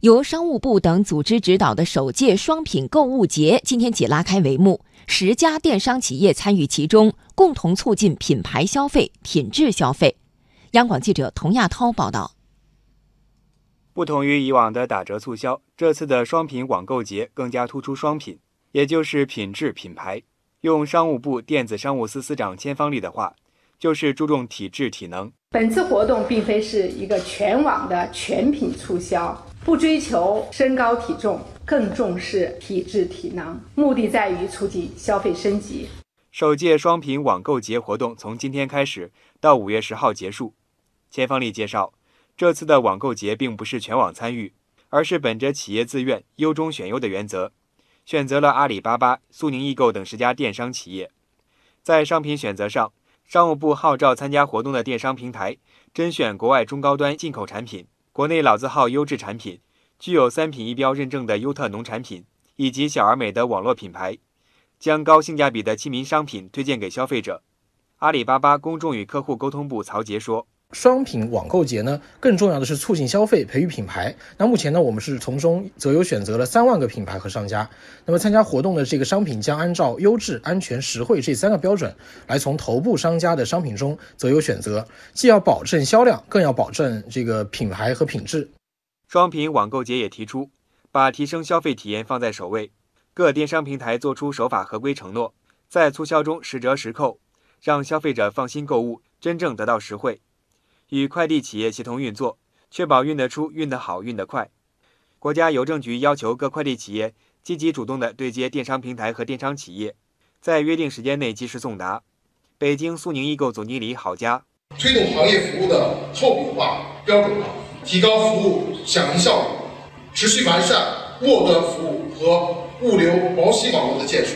由商务部等组织指导的首届双品购物节今天起拉开帷幕，十家电商企业参与其中，共同促进品牌消费、品质消费。央广记者童亚涛报道。不同于以往的打折促销，这次的双品网购节更加突出双品，也就是品质品牌。用商务部电子商务司司长千方丽的话，就是注重体质体能。本次活动并非是一个全网的全品促销，不追求身高体重，更重视体质体能，目的在于促进消费升级。首届双品网购节活动从今天开始到五月十号结束。钱方丽介绍。这次的网购节并不是全网参与，而是本着企业自愿、优中选优的原则，选择了阿里巴巴、苏宁易购等十家电商企业。在商品选择上，商务部号召参加活动的电商平台甄选国外中高端进口产品、国内老字号优质产品、具有三品一标认证的优特农产品以及小而美的网络品牌，将高性价比的亲民商品推荐给消费者。阿里巴巴公众与客户沟通部曹杰说。双品网购节呢，更重要的是促进消费、培育品牌。那目前呢，我们是从中择优选择了三万个品牌和商家。那么参加活动的这个商品将按照优质、安全、实惠这三个标准，来从头部商家的商品中择优选择，既要保证销量，更要保证这个品牌和品质。双品网购节也提出，把提升消费体验放在首位，各电商平台做出守法合规承诺，在促销中实折实扣，让消费者放心购物，真正得到实惠。与快递企业协同运作，确保运得出、运得好、运得快。国家邮政局要求各快递企业积极主动地对接电商平台和电商企业，在约定时间内及时送达。北京苏宁易购总经理郝佳：推动行业服务的透明化、标准化，提高服务响应效率，持续完善末端服务和物流毛细网络的建设。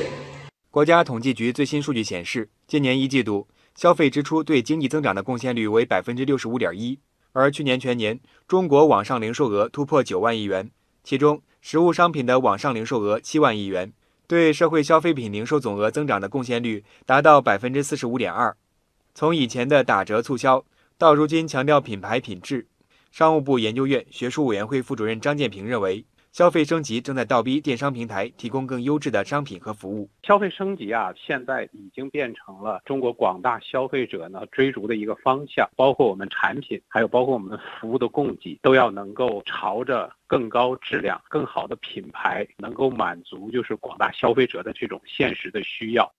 国家统计局最新数据显示，今年一季度。消费支出对经济增长的贡献率为百分之六十五点一，而去年全年中国网上零售额突破九万亿元，其中实物商品的网上零售额七万亿元，对社会消费品零售总额增长的贡献率达到百分之四十五点二。从以前的打折促销到如今强调品牌品质，商务部研究院学术委员会副主任张建平认为。消费升级正在倒逼电商平台提供更优质的商品和服务。消费升级啊，现在已经变成了中国广大消费者呢追逐的一个方向。包括我们产品，还有包括我们服务的供给，都要能够朝着更高质量、更好的品牌，能够满足就是广大消费者的这种现实的需要。